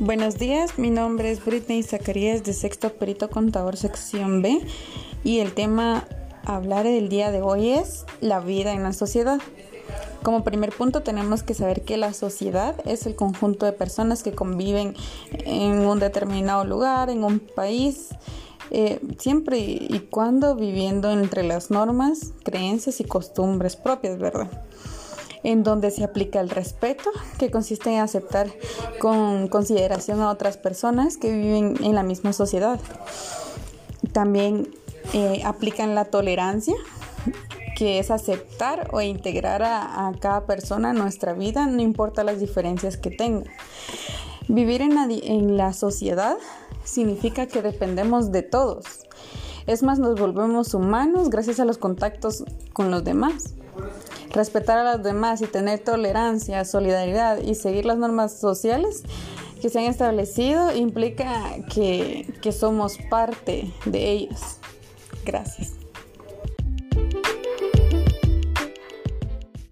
Buenos días, mi nombre es Britney Zacarías de Sexto Perito Contador Sección B y el tema a hablar del día de hoy es la vida en la sociedad. Como primer punto tenemos que saber que la sociedad es el conjunto de personas que conviven en un determinado lugar, en un país, eh, siempre y cuando viviendo entre las normas, creencias y costumbres propias, ¿verdad? En donde se aplica el respeto, que consiste en aceptar con consideración a otras personas que viven en la misma sociedad. También eh, aplican la tolerancia, que es aceptar o integrar a, cada persona en nuestra vida, no importa las diferencias que tenga. Vivir en en la sociedad significa que dependemos de todos. Es más, nos volvemos humanos gracias a los contactos con los demás. Respetar a los demás y tener tolerancia, solidaridad y seguir las normas sociales que se han establecido implica que, que somos parte de ellos. Gracias.